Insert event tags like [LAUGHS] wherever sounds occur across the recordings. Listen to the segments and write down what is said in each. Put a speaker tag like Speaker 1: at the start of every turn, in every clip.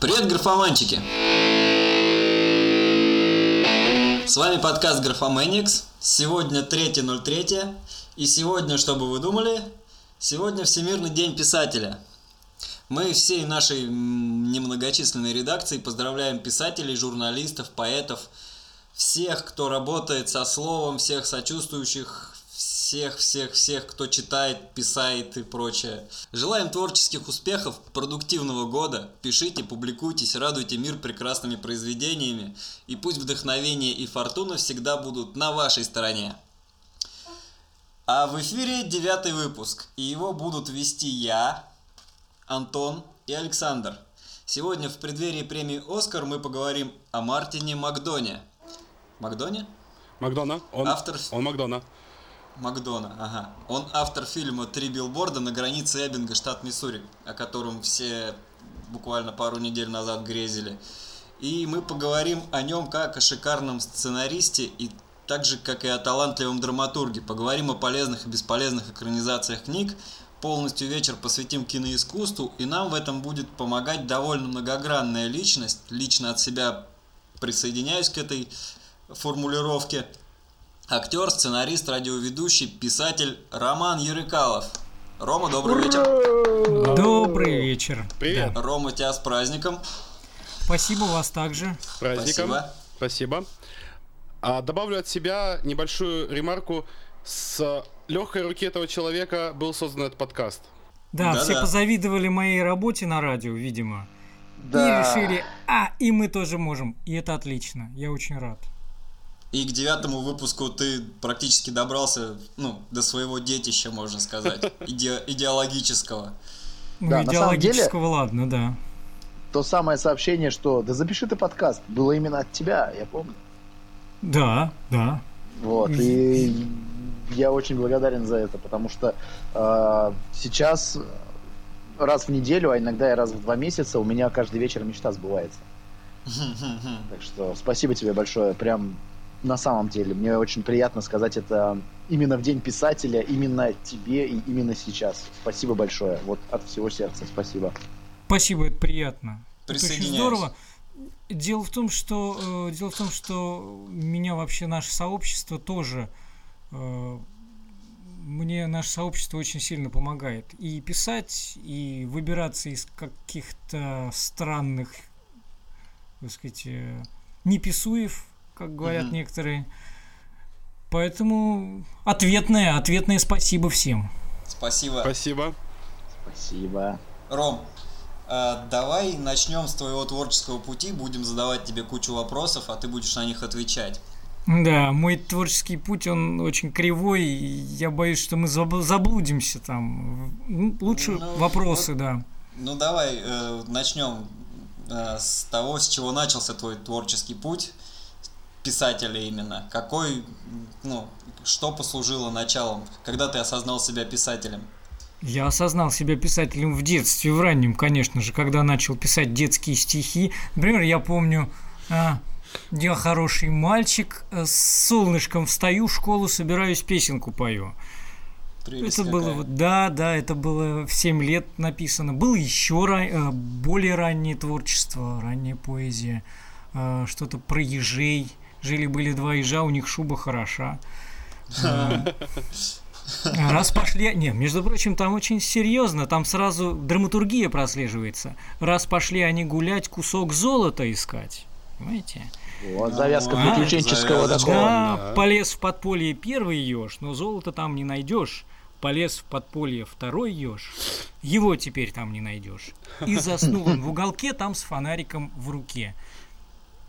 Speaker 1: Привет, графоманчики! С вами подкаст Графоманикс. Сегодня 3.03. И сегодня, что бы вы думали, сегодня Всемирный день писателя. Мы всей нашей немногочисленной редакции поздравляем писателей, журналистов, поэтов, всех, кто работает со словом, всех сочувствующих, всех, всех, всех, кто читает, писает и прочее. Желаем творческих успехов, продуктивного года. Пишите, публикуйтесь, радуйте мир прекрасными произведениями. И пусть вдохновение и фортуна всегда будут на вашей стороне. А в эфире девятый выпуск, и его будут вести я, Антон и Александр. Сегодня в преддверии премии «Оскар» мы поговорим о Мартине Макдоне. Макдоне?
Speaker 2: Макдона. Он,
Speaker 1: Автор...
Speaker 2: он Макдона.
Speaker 1: Макдона, ага. Он автор фильма «Три билборда на границе Эббинга, штат Миссури», о котором все буквально пару недель назад грезили. И мы поговорим о нем как о шикарном сценаристе и так же, как и о талантливом драматурге. Поговорим о полезных и бесполезных экранизациях книг, полностью вечер посвятим киноискусству, и нам в этом будет помогать довольно многогранная личность. Лично от себя присоединяюсь к этой формулировке – Актер, сценарист, радиоведущий, писатель Роман Юрикалов. Рома, добрый вечер.
Speaker 3: Добрый вечер.
Speaker 2: Привет.
Speaker 1: Да. Рома, тебя с праздником.
Speaker 3: Спасибо вас также.
Speaker 2: С праздником.
Speaker 1: Спасибо.
Speaker 2: Спасибо. А добавлю от себя небольшую ремарку. С легкой руки этого человека был создан этот подкаст.
Speaker 3: Да,
Speaker 1: Да-да.
Speaker 3: все позавидовали моей работе на радио, видимо.
Speaker 4: Да.
Speaker 3: И решили, а, и мы тоже можем. И это отлично. Я очень рад.
Speaker 1: И к девятому выпуску ты практически добрался, ну, до своего детища, можно сказать, [LAUGHS] иде- идеологического.
Speaker 3: Ну,
Speaker 4: Да, самом деле-
Speaker 3: идеологического, ладно, да.
Speaker 4: То самое сообщение, что да запиши ты подкаст, было именно от тебя, я помню.
Speaker 3: Да, да.
Speaker 4: Вот, и я очень благодарен за это, потому что э, сейчас раз в неделю, а иногда и раз в два месяца у меня каждый вечер мечта сбывается. [LAUGHS] Так что спасибо тебе большое, прям на самом деле. Мне очень приятно сказать это именно в День писателя, именно тебе и именно сейчас. Спасибо большое, вот от всего сердца, спасибо.
Speaker 3: Спасибо, это приятно. Это очень здорово. Дело в том, что э, дело в том, что меня вообще наше сообщество тоже э, мне наше сообщество очень сильно помогает и писать, и выбираться из каких-то странных, так сказать, э, неписуев, как говорят
Speaker 1: Мгм.
Speaker 3: некоторые. Поэтому ответное, ответное спасибо всем.
Speaker 1: Спасибо.
Speaker 2: Спасибо.
Speaker 4: Спасибо.
Speaker 1: Ром, э, давай начнем с твоего творческого пути, будем задавать тебе кучу вопросов, а ты будешь на них отвечать.
Speaker 3: Да, мой творческий путь, он очень кривой, и я боюсь, что мы заб- заблудимся там. Ну, Лучше
Speaker 1: Ну,
Speaker 3: вопросы,
Speaker 1: вот-
Speaker 3: да.
Speaker 1: Ну давай э, начнем э, с того, с чего начался твой творческий путь писателя именно. Какой, ну, что послужило началом, когда ты осознал себя писателем?
Speaker 3: Я осознал себя писателем в детстве, в раннем, конечно же, когда начал писать детские стихи. Например, я помню, а, я хороший мальчик, э, с солнышком встаю в школу, собираюсь, песенку пою.
Speaker 1: Прелесть
Speaker 3: Это было
Speaker 1: какая.
Speaker 3: вот, да, да, это было в 7 лет написано. Было еще ра- э, более раннее творчество, ранняя поэзия, э, что-то про ежей. Жили-были два ежа, у них шуба хороша. Э, Раз пошли... Не, между прочим, там очень серьезно, там сразу драматургия прослеживается. Раз пошли они гулять, кусок золота искать. Понимаете?
Speaker 4: Вот завязка
Speaker 3: А,
Speaker 4: приключенческого такого.
Speaker 3: Да,
Speaker 2: да.
Speaker 3: полез в подполье первый еж, но золото там не найдешь. Полез в подполье второй еж, его теперь там не найдешь. И заснул он в уголке там с фонариком в руке.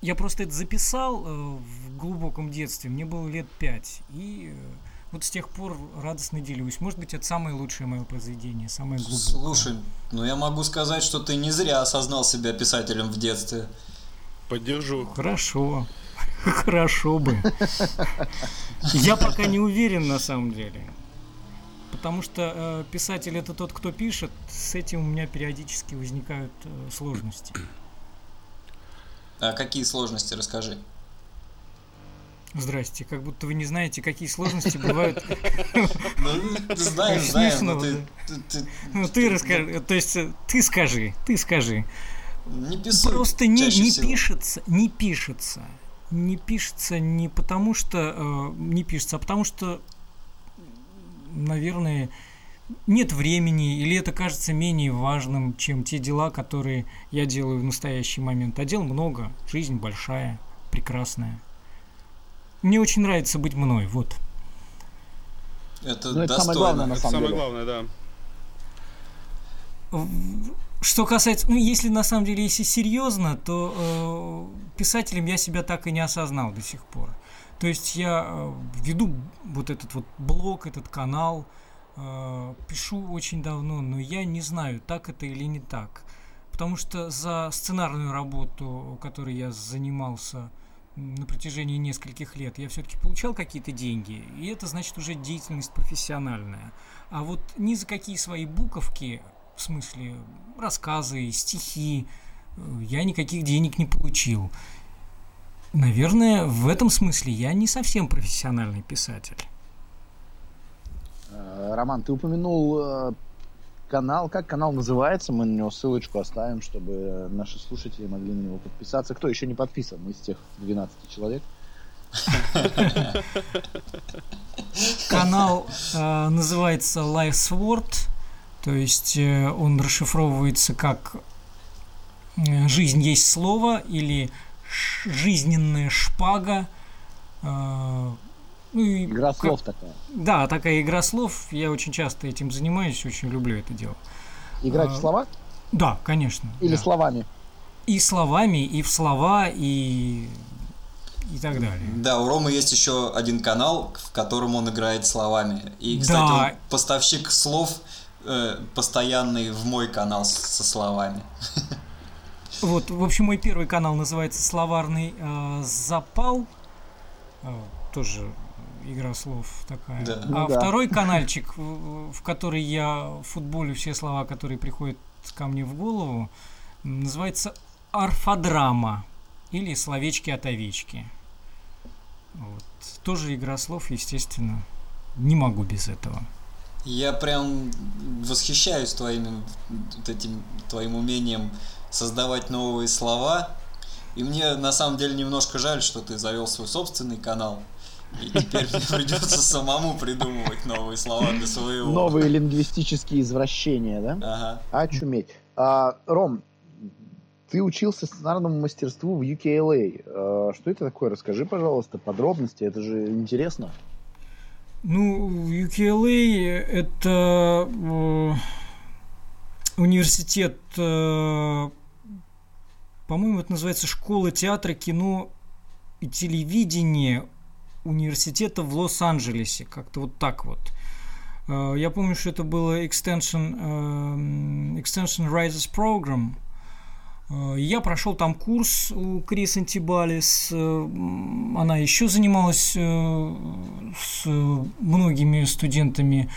Speaker 3: Я просто это записал э, в глубоком детстве, мне было лет пять. И э, вот с тех пор радостно делюсь. Может быть, это самое лучшее мое произведение, самое глубокое.
Speaker 1: Слушай, ну я могу сказать, что ты не зря осознал себя писателем в детстве.
Speaker 2: Поддержу.
Speaker 3: Хорошо. [LAUGHS] Хорошо бы. Я пока не уверен на самом деле. Потому что э, писатель это тот, кто пишет, с этим у меня периодически возникают э, сложности.
Speaker 1: А какие сложности, расскажи.
Speaker 3: Здрасте, как будто вы не знаете, какие сложности бывают.
Speaker 1: Ну, знаешь, знаешь, но ты...
Speaker 3: Ну ты расскажи, то есть э, ты скажи, ты скажи.
Speaker 1: Не писут
Speaker 3: Просто не, не пишется, не пишется. Не пишется не потому что э, не пишется, а потому что, наверное, нет времени, или это кажется менее важным, чем те дела, которые я делаю в настоящий момент. А дел много, жизнь большая, прекрасная. Мне очень нравится быть мной, вот.
Speaker 1: Это
Speaker 4: Ну, это самое
Speaker 1: достойно.
Speaker 4: главное, на
Speaker 2: Это
Speaker 4: самом
Speaker 2: самое
Speaker 4: деле.
Speaker 2: главное, да.
Speaker 3: Что касается, ну, если на самом деле, если серьезно, то э, писателем я себя так и не осознал до сих пор. То есть я э, веду вот этот вот блог, этот канал, э, пишу очень давно, но я не знаю, так это или не так. Потому что за сценарную работу, которой я занимался на протяжении нескольких лет, я все-таки получал какие-то деньги, и это значит уже деятельность профессиональная. А вот ни за какие свои буковки, в смысле рассказы, стихи, э, я никаких денег не получил. Наверное, в этом смысле я не совсем профессиональный писатель.
Speaker 4: Э, Роман, ты упомянул э, канал. Как канал называется? Мы на него ссылочку оставим, чтобы наши слушатели могли на него подписаться. Кто еще не подписан из тех 12 человек?
Speaker 3: Канал э, называется Life's Word, то есть он расшифровывается как «Жизнь есть слово» или «Жизненная шпага». Ну и
Speaker 4: Игра
Speaker 3: как-
Speaker 4: слов такая.
Speaker 3: Да, такая игра слов. Я очень часто этим занимаюсь, очень люблю это дело.
Speaker 4: Играть
Speaker 3: А,
Speaker 4: в слова
Speaker 3: Да, конечно.
Speaker 4: или
Speaker 3: да.
Speaker 4: словами?
Speaker 3: И словами, и в слова, и и так далее.
Speaker 1: Да, у Ромы есть еще один канал, в котором он играет словами. И, кстати,
Speaker 3: Да.
Speaker 1: он поставщик слов э, постоянный в мой канал со словами.
Speaker 3: Вот, в общем, мой первый канал называется Словарный э, запал. Э, тоже игра слов такая.
Speaker 1: Да.
Speaker 4: Ну
Speaker 3: а
Speaker 4: да.
Speaker 3: второй [LAUGHS] каналчик, в, в который я футболю все слова, которые приходят ко мне в голову, называется Орфодрама или Словечки от овечки. Вот. Тоже игра слов, естественно. Не могу без этого.
Speaker 1: Я прям восхищаюсь твоим, вот этим, твоим умением создавать новые слова. И мне на самом деле немножко жаль, что ты завел свой собственный канал. И теперь мне придется самому придумывать новые слова для своего.
Speaker 4: Новые лингвистические извращения, да?
Speaker 1: Ага.
Speaker 4: Очуметь. А, Ром, ты учился сценарному мастерству в UKLA. А, что это такое? Расскажи, пожалуйста, подробности. Это же интересно.
Speaker 3: Ну, UCLA это э, университет, э, по-моему, это называется школа театра, кино и телевидения университета в Лос-Анджелесе, как-то вот так вот. Э, Я помню, что это было Extension, э, Extension Writers Program. Э, Я прошел там курс у Крис Антибалис. Она еще занималась с многими студентами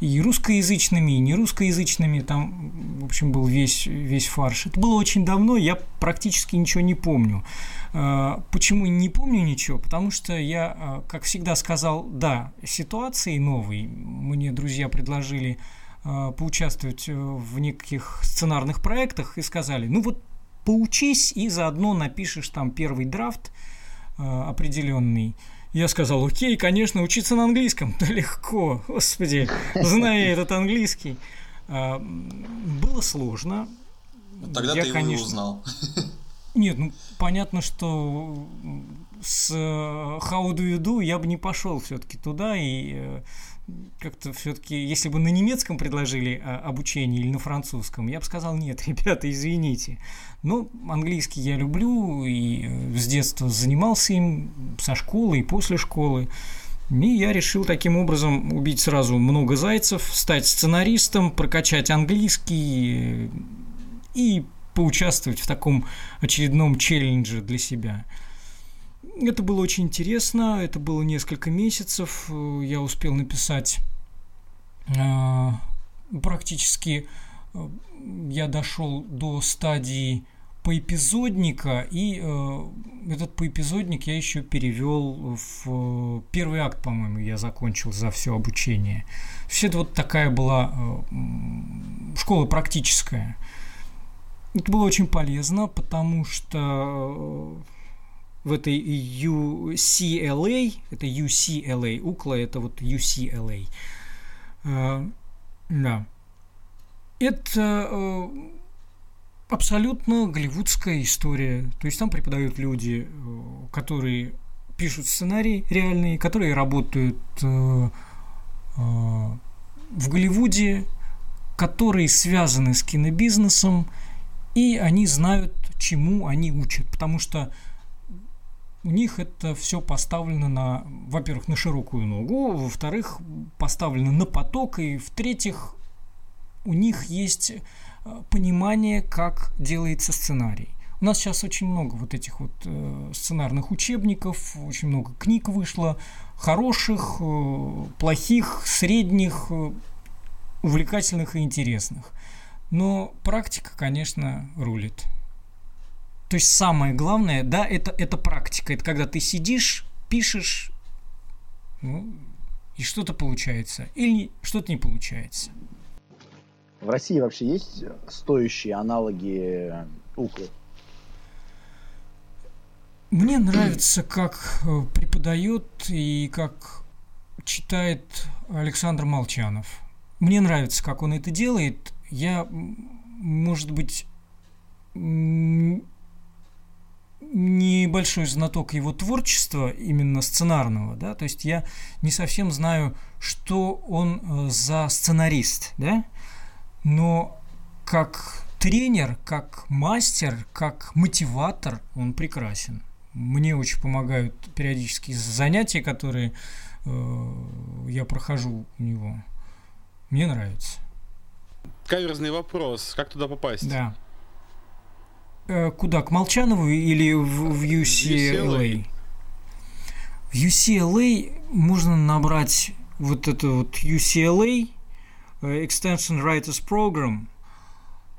Speaker 3: и русскоязычными, и нерусскоязычными. Там, в общем, был весь, весь фарш. Это было очень давно, я практически ничего не помню. Э, Почему не помню ничего? Потому что я, э, как всегда, сказал «да» ситуации новой. Мне друзья предложили э, поучаствовать э, в неких сценарных проектах и сказали, ну вот поучись и заодно напишешь там первый драфт определенный. Я сказал, окей, конечно, учиться на английском. [LAUGHS] Да легко, господи, зная этот английский. А, Было сложно.
Speaker 1: Тогда
Speaker 3: Я,
Speaker 1: ты его и
Speaker 3: конечно,
Speaker 1: узнал. [LAUGHS]
Speaker 3: Нет, ну понятно, что с э, How do you do я бы не пошел все-таки туда и э, как-то все-таки, если бы на немецком предложили э, обучение или на французском, я бы сказал нет, [LAUGHS] ребята, извините. Но английский я люблю и э, с детства занимался им со школы и после школы. И я решил таким образом убить сразу много зайцев, стать сценаристом, прокачать английский э, и поучаствовать в таком очередном челлендже для себя. Это было очень интересно, это было несколько месяцев, э, я успел написать э, практически, э, я дошел до стадии поэпизодника, и этот поэпизодник я еще перевел в первый акт, по-моему, я закончил за все обучение. Все это вот такая была школа практическая. это было очень полезно, потому что в этой UCLA, это UCLA, UCLA, это вот UCLA, да, это абсолютно голливудская история. То есть там преподают люди, которые пишут сценарии реальные, которые работают в Голливуде, которые связаны с кинобизнесом, и они знают, чему они учат, потому что у них это все поставлено на, во-первых, на широкую ногу, во-вторых, поставлено на поток, и в-третьих, у них есть э, понимание, как делается сценарий. У нас сейчас очень много вот этих вот э, сценарных учебников, очень много книг вышло, хороших, э, плохих, средних, увлекательных и интересных. Но практика, конечно, рулит. То есть самое главное, да, это, это практика. Это когда ты сидишь, пишешь, ну, и что-то получается. Или что-то не получается.
Speaker 4: В России вообще есть стоящие аналоги Уклы?
Speaker 3: Мне нравится, как э, преподает и как читает Александр Молчанов. Мне нравится, как он это делает. Я, может быть, небольшой знаток его творчества, именно сценарного, да, то есть я не совсем знаю, что он э, за сценарист, да, но как тренер, как мастер, как мотиватор он прекрасен. Мне очень помогают периодически занятия, которые э, я прохожу у него. Мне нравится.
Speaker 2: Каверзный вопрос. Как туда попасть?
Speaker 3: Да. Э, куда? К Молчанову или в, в UCLA? В UCLA можно набрать вот это вот UCLA э, Extension Writers Program.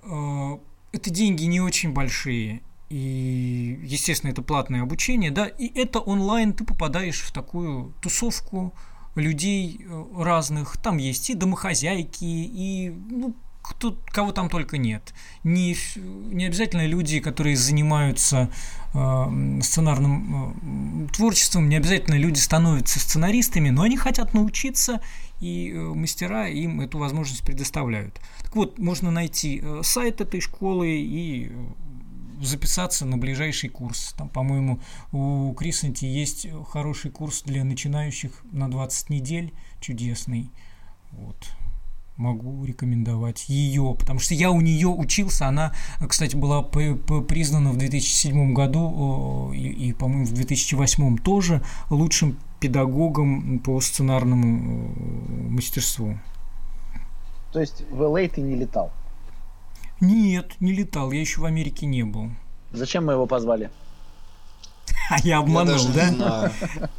Speaker 3: Э, это деньги не очень большие. И, естественно, это платное обучение, да, и это онлайн, ты попадаешь в такую тусовку людей разных, там есть и домохозяйки, и ну, кто, кого там только нет. Не, не обязательно люди, которые занимаются э, сценарным э, творчеством, не обязательно люди становятся сценаристами, но они хотят научиться, и э, мастера им эту возможность предоставляют. Так вот, можно найти э, сайт этой школы и э, записаться на ближайший курс. Там, по-моему, у Крисанти есть хороший курс для начинающих на 20 недель, чудесный. Вот. Могу рекомендовать ее, потому что я у нее учился. Она, кстати, была признана в 2007 году и, и по-моему, в 2008 тоже лучшим педагогом по сценарному мастерству.
Speaker 4: То есть в LA ты не летал?
Speaker 3: Нет, не летал, я еще в Америке не был.
Speaker 4: Зачем мы его позвали? [LAUGHS]
Speaker 3: А я обманул, я да?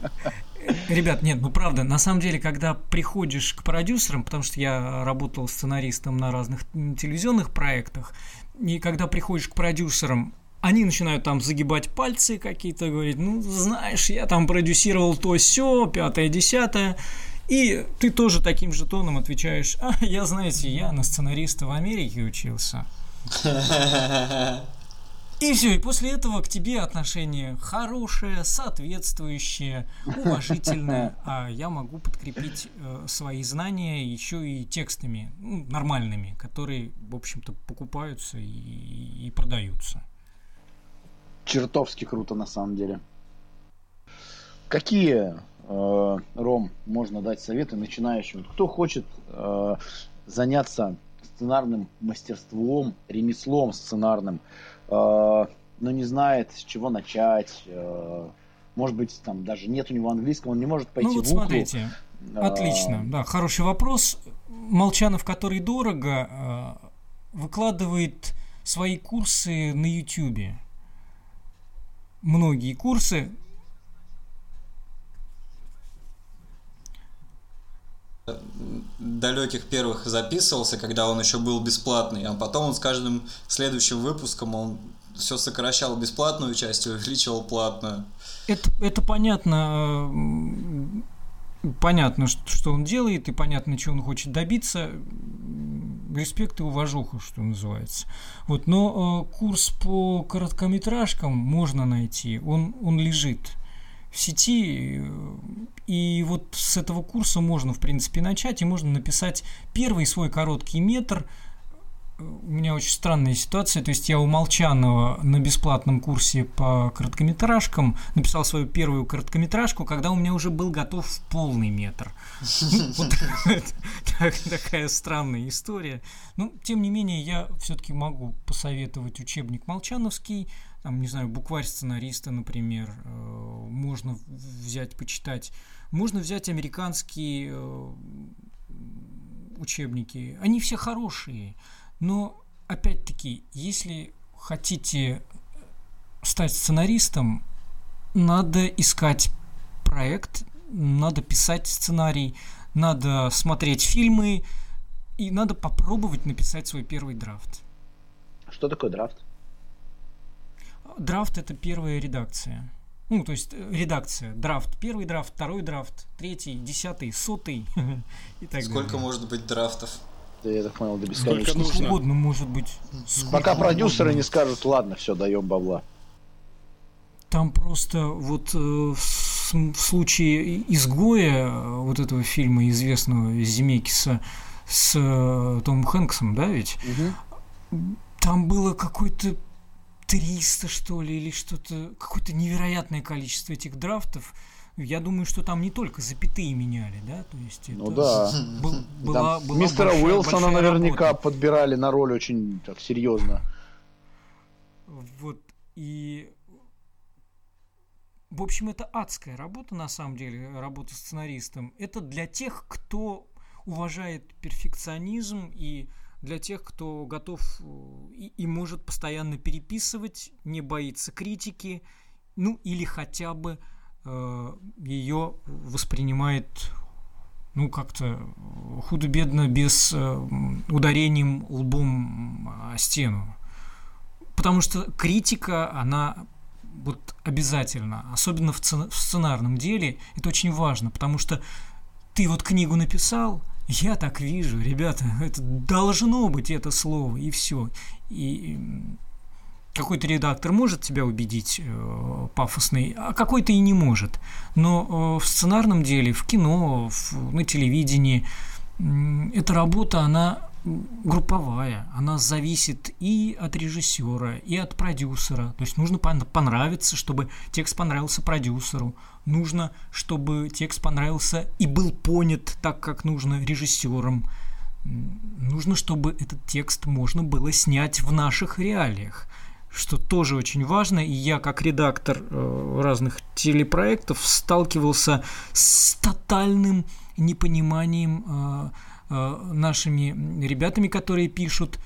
Speaker 3: [LAUGHS] Ребят, нет, ну правда, на самом деле, когда приходишь к продюсерам, потому что я работал сценаристом на разных телевизионных проектах, и когда приходишь к продюсерам, они начинают там загибать пальцы какие-то, говорить, ну, знаешь, я там продюсировал то все, пятое, десятое, и ты тоже таким же тоном отвечаешь, а, я, знаете, я на сценариста в Америке учился. [LAUGHS] И все, и после этого к тебе отношение хорошее, соответствующее, уважительное, [LAUGHS] а я могу подкрепить э, свои знания еще и текстами ну, нормальными, которые, в общем-то, покупаются и, и продаются.
Speaker 4: Чертовски круто на самом деле. Какие Э, Ром, можно дать советы начинающим? Кто хочет э, заняться сценарным мастерством, ремеслом сценарным, но не знает, с чего начать, может быть, там даже нет у него английского, он не может пойти ну, вот в Уклу.
Speaker 3: смотрите, отлично, да, хороший вопрос. Молчанов, который дорого, выкладывает свои курсы на YouTube. Многие курсы,
Speaker 1: далеких первых записывался, когда он еще был бесплатный, а потом он с каждым следующим выпуском он все сокращал бесплатную часть и увеличивал платную.
Speaker 3: Это, это понятно, понятно, что он делает, и понятно, чего он хочет добиться. респект и уважуха, что называется. Вот, но э, курс по короткометражкам можно найти, он, он лежит в сети, и вот с этого курса можно, в принципе, начать, и можно написать первый свой короткий метр – у меня очень странная ситуация. То есть я у Молчанова на бесплатном курсе по короткометражкам написал свою первую короткометражку, когда у меня уже был готов полный метр. [LAUGHS] Вот такая странная история. Но, тем не менее, я все-таки могу посоветовать учебник Молчановский, там, не знаю, букварь сценариста, например, э, можно взять, почитать. Можно взять американские э, учебники. Они все хорошие. Но, опять-таки, если хотите стать сценаристом, надо искать проект, надо писать сценарий, надо смотреть фильмы и надо попробовать написать свой первый драфт.
Speaker 4: Что такое драфт?
Speaker 3: Драфт это первая редакция. Ну, то есть э, редакция, драфт, первый драфт, второй драфт, третий, десятый, сотый [LAUGHS]
Speaker 1: и так Сколько далее. может быть драфтов?
Speaker 4: я так понял, до бесконечности.
Speaker 3: Сколько нужно? угодно может быть.
Speaker 4: Пока продюсеры не скажут, ладно, все, даем бабла.
Speaker 3: Там просто вот э, в случае изгоя э, вот этого фильма известного Земекиса с э, Томом Хэнксом, да, ведь? Угу. Там было какое-то 300, что ли, или что-то, какое-то невероятное количество этих драфтов я думаю, что там не только запятые меняли, да, то есть
Speaker 4: ну да. Был, была, была мистера большая, Уилсона большая наверняка работа. подбирали на роль очень так серьезно.
Speaker 3: Вот и в общем, это адская работа, на самом деле, работа сценаристом. Это для тех, кто уважает перфекционизм и для тех, кто готов э, и, и может постоянно переписывать, не боится критики, ну или хотя бы Э, ее воспринимает ну, как-то худо-бедно, без э, ударением лбом о стену. Потому что критика, она вот обязательно, особенно в, в сценарном деле, это очень важно, потому что ты вот книгу написал, я так вижу, ребята, это должно быть это слово, и все. И какой-то редактор может тебя убедить э, пафосный, а какой-то и не может. Но э, в сценарном деле, в кино, в, на телевидении э, эта работа, она групповая, она зависит и от режиссера, и от продюсера. То есть нужно понравиться, чтобы текст понравился продюсеру. Нужно, чтобы текст понравился и был понят так, как нужно режиссером. Нужно, чтобы этот текст можно было снять в наших реалиях что тоже очень важно. И я, как редактор э, разных телепроектов, сталкивался с тотальным непониманием э, нашими ребятами, которые пишут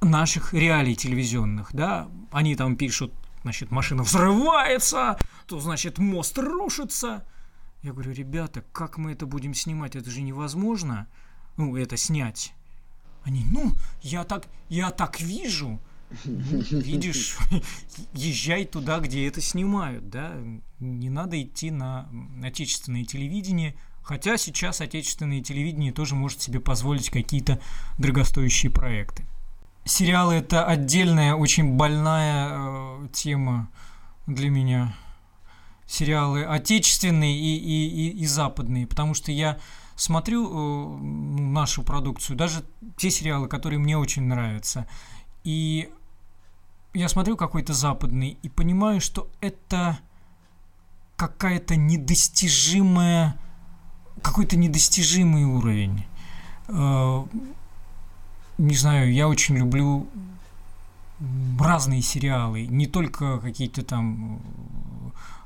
Speaker 3: наших реалий телевизионных. Да? Они там пишут, значит, машина взрывается, то, значит, мост рушится. Я говорю, ребята, как мы это будем снимать? Это же невозможно. Ну, это снять. Они, ну, я так, я так вижу. Видишь, [LAUGHS] езжай туда, где это снимают, да, не надо идти на отечественное телевидение, хотя сейчас отечественное телевидение тоже может себе позволить какие-то дорогостоящие проекты. Сериалы это отдельная, очень больная э, тема для меня. Сериалы отечественные и, и, и, и западные, потому что я смотрю э, нашу продукцию, даже те сериалы, которые мне очень нравятся. И я смотрю какой-то западный и понимаю, что это какая-то недостижимая, какой-то недостижимый уровень. Э, не знаю, я очень люблю разные сериалы, не только какие-то там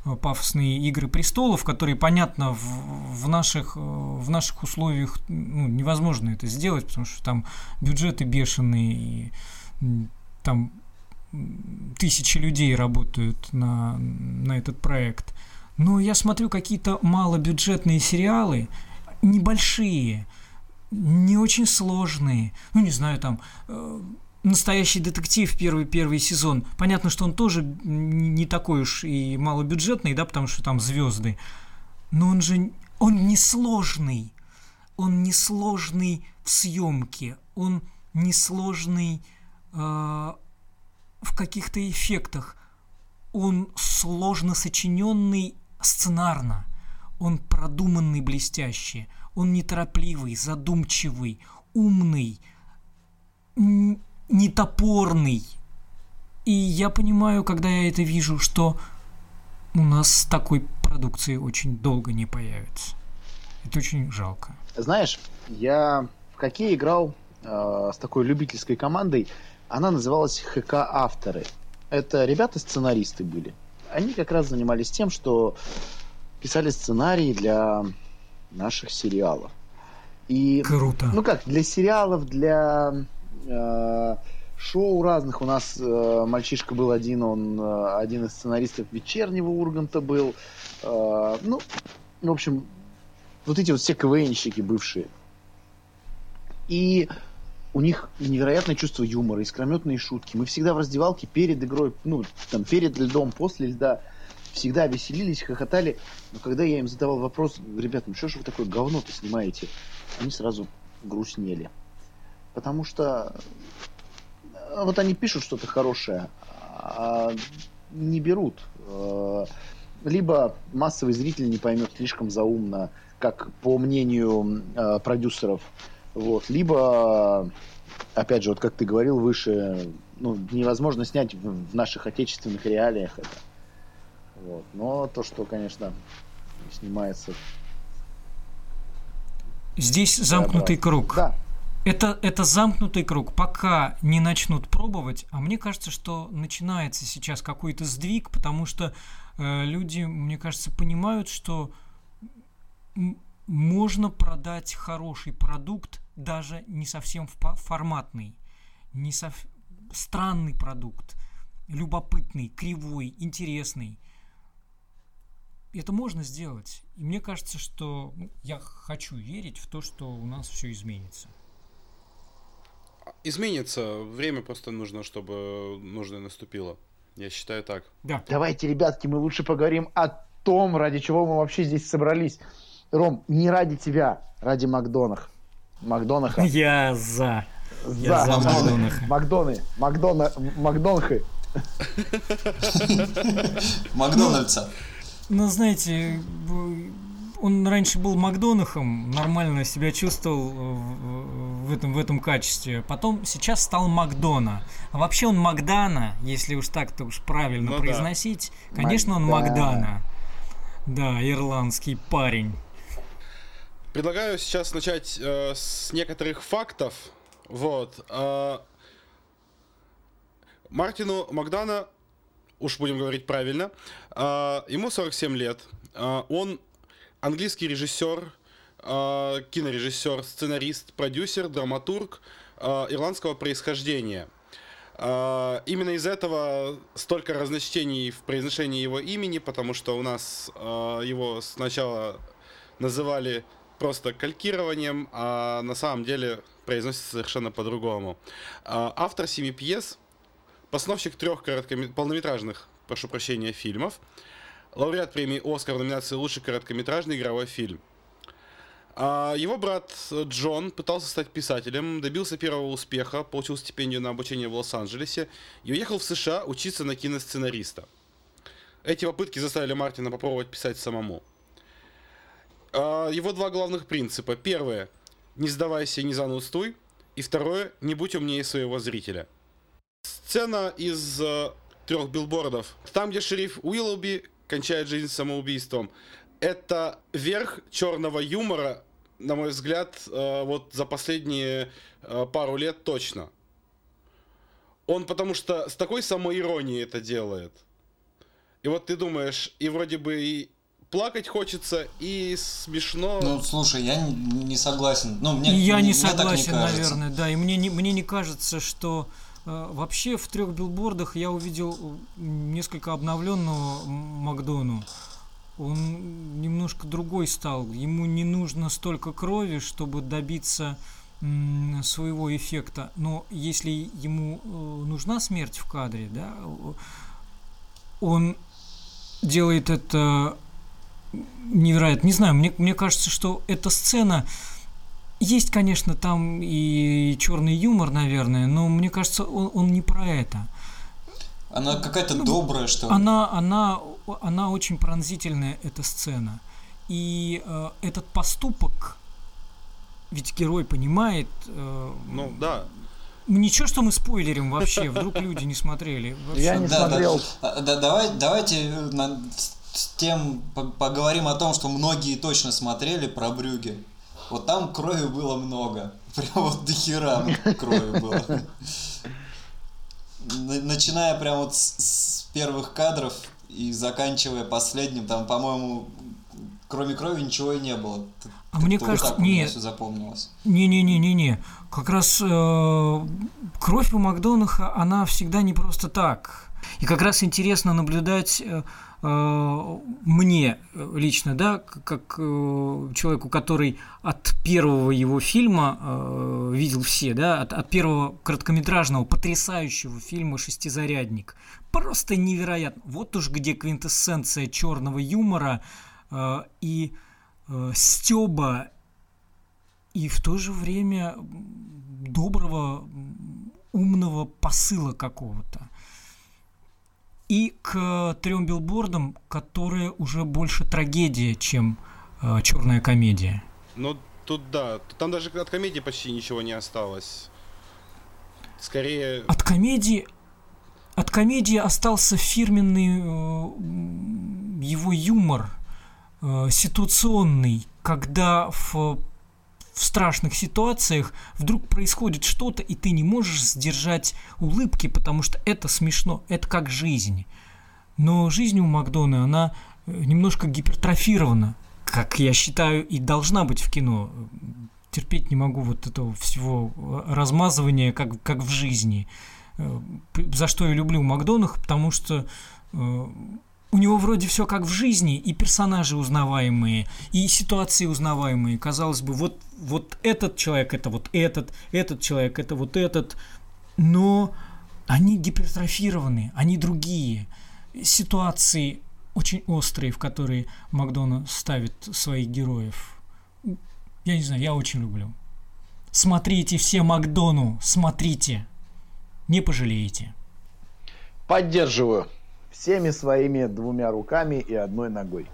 Speaker 3: э, пафосные игры престолов, которые, понятно, в, в, наших, в наших условиях ну, невозможно это сделать, потому что там бюджеты бешеные, и там тысячи людей работают на, на этот проект. Но я смотрю какие-то малобюджетные сериалы, небольшие, не очень сложные. Ну, не знаю, там э, настоящий детектив первый первый сезон. Понятно, что он тоже не такой уж и малобюджетный, да, потому что там звезды. Но он же он не сложный. Он не сложный в съемке. Он несложный э, в каких-то эффектах. Он сложно сочиненный сценарно. Он продуманный блестяще. Он неторопливый, задумчивый, умный, нетопорный. И я понимаю, когда я это вижу, что у нас такой продукции очень долго не появится. Это очень жалко.
Speaker 4: Знаешь, я в хоккей играл э, с такой любительской командой. Она называлась ХК Авторы. Это ребята-сценаристы были. Они как раз занимались тем, что писали сценарии для наших сериалов. И,
Speaker 3: Круто.
Speaker 4: Ну как, для сериалов, для э, шоу разных. У нас э, мальчишка был один, он э, один из сценаристов вечернего Урганта был. Э, ну, в общем, вот эти вот все КВНщики бывшие. И у них невероятное чувство юмора, искрометные шутки. Мы всегда в раздевалке перед игрой, ну, там, перед льдом, после льда, всегда веселились, хохотали. Но когда я им задавал вопрос, ребята, ну что же вы такое говно-то снимаете? Они сразу грустнели. Потому что э, вот они пишут что-то хорошее, а не берут. Э, либо массовый зритель не поймет слишком заумно, как по мнению э, продюсеров, вот, либо, опять же, вот как ты говорил выше, ну, невозможно снять в, наших отечественных реалиях это. Вот. Но то, что, конечно, снимается.
Speaker 3: Здесь замкнутый да, круг.
Speaker 4: Да.
Speaker 3: Это, это замкнутый круг, пока не начнут пробовать, а мне кажется, что начинается сейчас какой-то сдвиг, потому что э, люди, мне кажется, понимают, что можно продать хороший продукт, даже не совсем форматный, не сов... странный продукт, любопытный, кривой, интересный. Это можно сделать. И мне кажется, что ну, я хочу верить в то, что у нас все изменится.
Speaker 2: Изменится. Время просто нужно, чтобы нужное наступило. Я считаю так.
Speaker 3: Да.
Speaker 4: Давайте, ребятки, мы лучше поговорим о том, ради чего мы вообще здесь собрались. Ром, не ради тебя, ради Макдонах. Макдонаха. [LAUGHS]
Speaker 3: Я за.
Speaker 4: За, Я за Макдонаха. Макдоны. Макдона... Макдонхы. [LAUGHS]
Speaker 1: Макдональдса.
Speaker 3: Ну, знаете, он раньше был Макдонахом, нормально себя чувствовал в этом, в этом качестве. Потом сейчас стал Макдона. А вообще он Макдана, если уж так-то уж правильно ну, произносить. Да. Конечно, он Макдана. Да, ирландский парень.
Speaker 2: Предлагаю сейчас начать э, с некоторых фактов. Вот. Э, Мартину Макдана, уж будем говорить правильно, э, ему 47 лет. Э, он английский режиссер, э, кинорежиссер, сценарист, продюсер, драматург э, ирландского происхождения. Uh, именно из этого столько разночтений в произношении его имени, потому что у нас uh, его сначала называли просто калькированием, а на самом деле произносится совершенно по-другому. А, автор семи пьес, постановщик трех короткоми... полнометражных, прошу прощения, фильмов, лауреат премии «Оскар» в номинации «Лучший короткометражный игровой фильм». А, его брат Джон пытался стать писателем, добился первого успеха, получил стипендию на обучение в Лос-Анджелесе и уехал в США учиться на киносценариста. Эти попытки заставили Мартина попробовать писать самому. А, его два главных принципа. Первое – не сдавайся и не занудствуй. И второе – не будь умнее своего зрителя. Сцена из э, трех билбордов. Там, где шериф Уиллоби кончает жизнь самоубийством. Это верх черного юмора, на мой взгляд, э, вот за последние э, пару лет точно. Он потому что с такой самоиронией это делает. И вот ты думаешь, и вроде бы и плакать хочется и смешно.
Speaker 1: Ну, слушай, я не, не согласен. Ну, мне,
Speaker 3: я
Speaker 1: мне,
Speaker 3: не согласен, не наверное, да. И мне не, мне не кажется, что э, вообще в трех билбордах я увидел несколько обновленного Макдону. Он немножко другой стал. Ему не нужно столько крови, чтобы добиться своего эффекта. Но если ему э, нужна смерть в кадре, да, он делает это невероятно. Не знаю, мне, мне кажется, что эта сцена есть, конечно, там и черный юмор, наверное, но мне кажется, он, он не про это.
Speaker 1: Она какая-то ну, добрая, что ли?
Speaker 3: Она, она, она очень пронзительная, эта сцена. И э, этот поступок, ведь герой понимает... Э,
Speaker 2: ну, да.
Speaker 3: Ничего, что мы спойлерим вообще, вдруг люди не смотрели.
Speaker 4: Я не смотрел.
Speaker 1: Да, да, давай, давайте тем поговорим о том, что многие точно смотрели про Брюги. Вот там крови было много. [LAUGHS] Прям вот до хера крови было. Начиная прям вот с, с первых кадров и заканчивая последним, там, по-моему, кроме крови ничего и не было.
Speaker 3: А мне кажется, не,
Speaker 1: все запомнилось.
Speaker 3: Не-не-не-не-не. Как раз э, кровь у Макдонаха, она всегда не просто так. И как раз интересно наблюдать Э, мне лично, да, как э, человеку, который от первого его фильма э, видел все, да, от, от первого короткометражного потрясающего фильма «Шестизарядник». Просто невероятно. Вот уж где квинтэссенция черного юмора и стеба, и в то же время доброго, умного посыла какого-то и к трем билбордам, которые уже больше трагедия, чем э, черная комедия.
Speaker 2: Ну, тут да. Там даже от комедии почти ничего не осталось. Скорее...
Speaker 3: От комедии... От комедии остался фирменный э, его юмор, э, ситуационный, когда в в страшных ситуациях вдруг происходит что-то, и ты не можешь сдержать улыбки, потому что это смешно, это как жизнь. Но жизнь у Макдона, она э, немножко гипертрофирована, как я считаю, и должна быть в кино. Терпеть не могу вот этого всего э, размазывания, как, как в жизни. Э, за что я люблю Макдонах, потому что у него вроде все как в жизни, и персонажи узнаваемые, и ситуации узнаваемые. Казалось бы, вот, вот этот человек это вот этот, этот человек это вот этот, но они гипертрофированы, они другие. Ситуации очень острые, в которые Макдона ставит своих героев. Я не знаю, я очень люблю. Смотрите все Макдону, смотрите. Не пожалеете.
Speaker 4: Поддерживаю всеми своими двумя руками и одной ногой.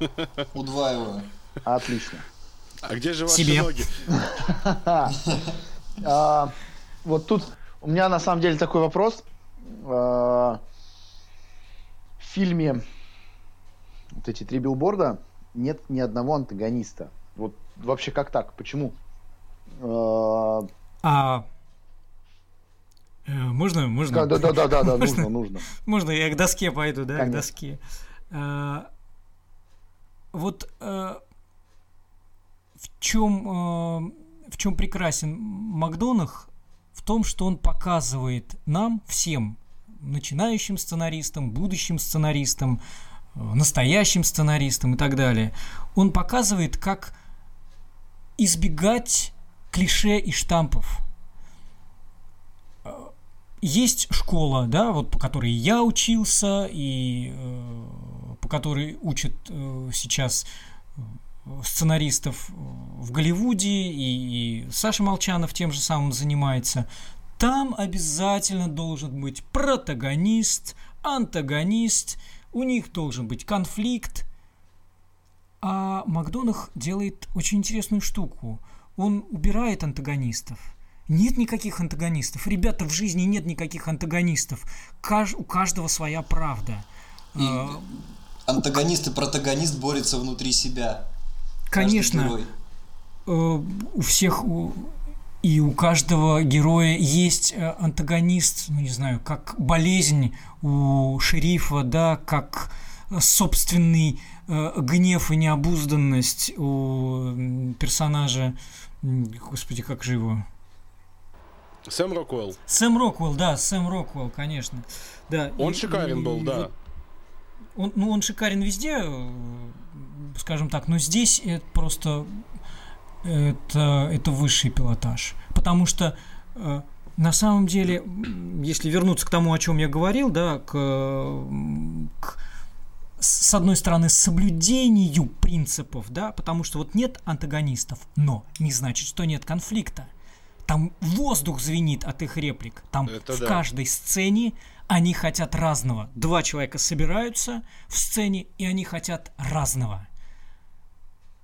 Speaker 4: [LAUGHS]
Speaker 1: Удваиваю.
Speaker 4: Отлично.
Speaker 2: А где же ваши
Speaker 3: Себе.
Speaker 2: ноги? [LAUGHS]
Speaker 4: А, вот тут у меня на самом деле такой вопрос. А, в фильме вот эти три билборда нет ни одного антагониста. Вот вообще как так? Почему?
Speaker 3: А, а можно, можно.
Speaker 4: Да, да, да, да, да, нужно, нужно.
Speaker 3: Можно я к доске пойду, да, к доске. А, вот а, в чем в чем прекрасен Макдонах в том, что он показывает нам всем начинающим сценаристам, будущим сценаристам, настоящим сценаристам и так далее. Он показывает, как избегать клише и штампов есть школа, да, вот по которой я учился и э, по которой учат э, сейчас э, сценаристов в Голливуде, и, и Саша Молчанов тем же самым занимается. Там обязательно должен быть протагонист, антагонист, у них должен быть конфликт. А Макдонах делает очень интересную штуку. Он убирает антагонистов – нет никаких антагонистов. Ребята, в жизни нет никаких антагонистов. Каж- у каждого своя правда.
Speaker 1: И а, антагонист и протагонист борются внутри себя.
Speaker 3: Конечно. Э, у всех и у каждого героя есть э, антагонист, ну не знаю, как болезнь у шерифа, да, как собственный э, гнев и необузданность у персонажа, господи, как же его,
Speaker 2: Сэм Роквелл.
Speaker 3: Сэм Роквелл, да, Сэм Роквелл, конечно. Да,
Speaker 2: он и, шикарен и, был, и, да.
Speaker 3: Он, ну, он шикарен везде, э, скажем так, но здесь это просто это, это высший пилотаж. Потому что э, на самом деле, если вернуться к тому, о чем я говорил, да, к, к с одной стороны, соблюдению принципов, да, потому что вот нет антагонистов, но не значит, что нет конфликта. Там воздух звенит от их реплик. Там
Speaker 2: Это
Speaker 3: в
Speaker 2: да.
Speaker 3: каждой сцене они хотят разного. Два человека собираются в сцене, и они хотят разного.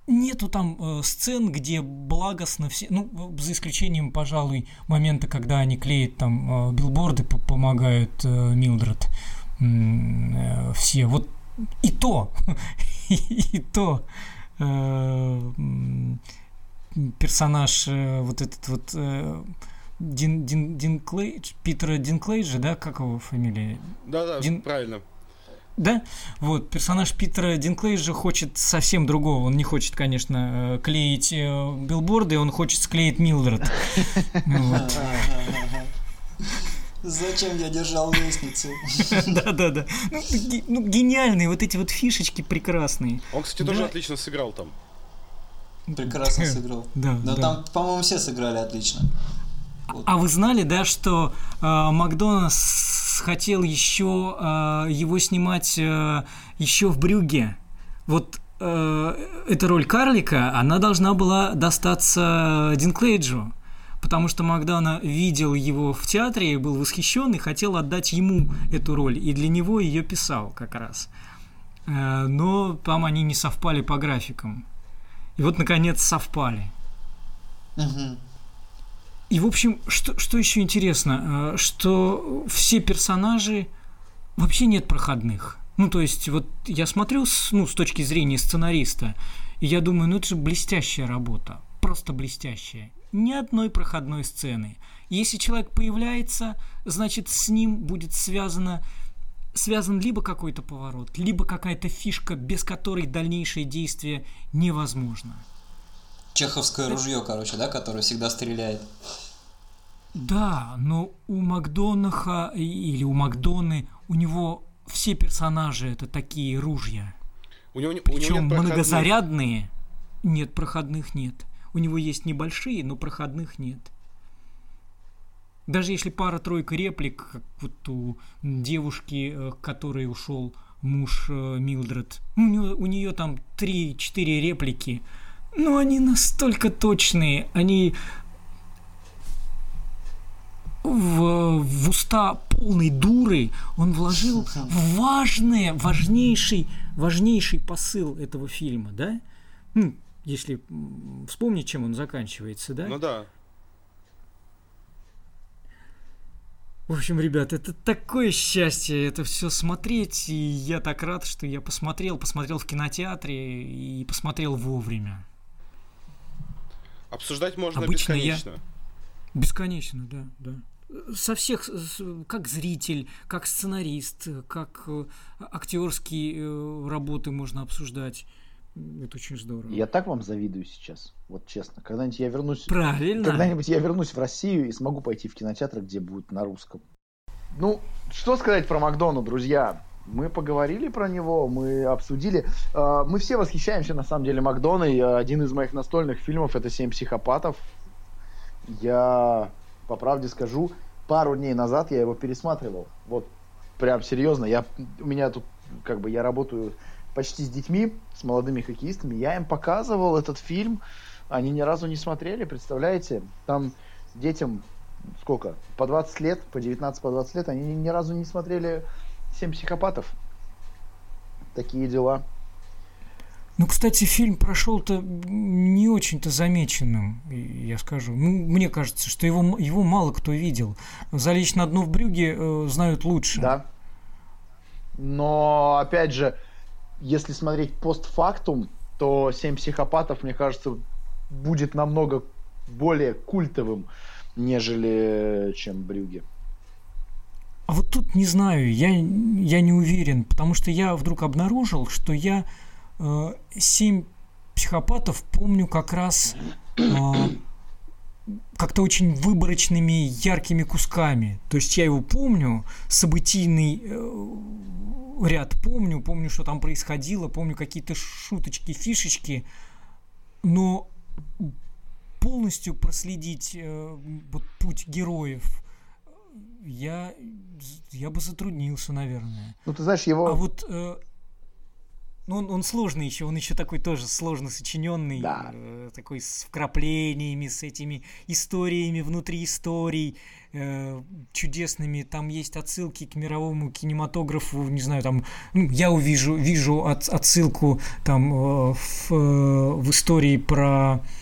Speaker 3: Нету там э, сцен, где благостно все, ну, за исключением, пожалуй, момента, когда они клеят там э, билборды, помогают э, Милдред. Э, все. Вот и то, [LAUGHS] и то э, персонаж, э, вот этот вот э, Дин, Дин, Динклейдж, Питера Динклейджа, да, как его фамилия?
Speaker 2: Да-да,
Speaker 3: Дин-
Speaker 2: правильно.
Speaker 3: Да, вот, персонаж Питера Динклейджа хочет совсем другого. Он не хочет, конечно, э, клеить э, билборды, он хочет склеить Милдред. [LAUGHS]
Speaker 1: Зачем я держал лестницу? [LAUGHS]
Speaker 3: Да-да-да. Ну, ну, гениальные вот эти вот фишечки прекрасные.
Speaker 2: Он, кстати, тоже отлично сыграл там.
Speaker 1: Прекрасно [LAUGHS] сыграл.
Speaker 3: Да,
Speaker 1: Но
Speaker 3: да.
Speaker 1: там, по-моему, все сыграли отлично.
Speaker 3: А вы знали, да, что э, Макдональдс хотел еще э, его снимать э, еще в Брюге? Вот э, эта роль карлика, она должна была достаться Динклейджу. Потому что Макдона видел его в театре, был восхищен и хотел отдать ему эту роль. И для него ее писал как раз. Э, но там они не совпали по графикам. И вот, наконец, совпали.
Speaker 1: Мгм.
Speaker 3: И, в общем, что, что еще интересно, э, что все персонажи вообще нет проходных. Ну, то есть, вот я смотрю с, ну, с точки зрения сценариста, и я думаю, ну это же блестящая работа, просто блестящая. Ни одной проходной сцены. Если человек появляется, значит, с ним будет связано связан либо какой-то поворот, либо какая-то фишка, без которой дальнейшее действие невозможно.
Speaker 1: Чеховское ружье, короче, да, которое всегда стреляет.
Speaker 3: Да, но у Макдонаха или у Макдоны у него все персонажи это такие ружья.
Speaker 2: У него, не- у него
Speaker 3: Причем
Speaker 2: нет проходных.
Speaker 3: многозарядные. Нет, проходных нет. У него есть небольшие, но проходных нет. Даже если пара-тройка реплик, как вот у девушки, э, к которой ушел муж э, Милдред, у, нее, у нее там 3-4 реплики, но они настолько точные, они в, в уста полной дуры он вложил важное, важнейший, важнейший посыл этого фильма, да? Ну, если вспомнить, чем он заканчивается, да?
Speaker 2: Ну да.
Speaker 3: В общем, ребят, это такое счастье это все смотреть, и я так рад, что я посмотрел, посмотрел в кинотеатре и посмотрел вовремя.
Speaker 2: Обсуждать можно
Speaker 3: Обычно я-
Speaker 2: бесконечно.
Speaker 3: Бесконечно, да, да. Со всех, как зритель, как сценарист, как э, актерские э, работы можно обсуждать. Это очень здорово.
Speaker 4: Я так вам завидую сейчас, вот честно. Когда-нибудь я вернусь...
Speaker 3: Правильно.
Speaker 4: Когда-нибудь я вернусь в Россию и смогу пойти в кинотеатр, где будет на русском. Ну, что сказать про Макдону, друзья? Мы поговорили про него, мы обсудили. Э, Мы все восхищаемся, на самом деле, Макдоной. Э, Один из моих настольных фильмов это «Семь психопатов». Я, по правде скажу, пару дней назад я его пересматривал. Вот, прям серьезно. Я, у меня тут, как бы, я работаю почти с детьми, с молодыми хоккеистами. Я им показывал этот фильм. Они ни разу не смотрели, представляете? Там детям сколько? По 20 лет, по 19, по 20 лет, они ни, разу не смотрели «Семь психопатов». Такие дела.
Speaker 3: Ну, кстати, фильм прошел-то не очень-то замеченным, я скажу. Ну, мне кажется, что его, его мало кто видел. «Залечь на дно в брюге» э, знают лучше.
Speaker 4: Да. Но, опять же, если смотреть постфактум, то «Семь психопатов», мне кажется, будет намного более культовым, нежели чем «Брюги».
Speaker 3: А вот тут не знаю, я, я не уверен, потому что я вдруг обнаружил, что я э, семь психопатов помню как раз э, как-то очень выборочными, яркими кусками. То есть я его помню, событийный э, ряд помню, помню, что там происходило, помню какие-то шуточки, фишечки, но полностью проследить э, вот путь героев я, я бы затруднился, наверное.
Speaker 4: Ну, ты знаешь, его...
Speaker 3: А вот, э, Ну, он, он сложный еще, он еще такой тоже сложно сочиненный,
Speaker 4: Да.
Speaker 3: э, такой с вкраплениями, с этими историями внутри историй, э, чудесными. Там есть отсылки к мировому кинематографу, не знаю, там, ну, я увижу, вижу от- отсылку там э, в, э, в истории про э,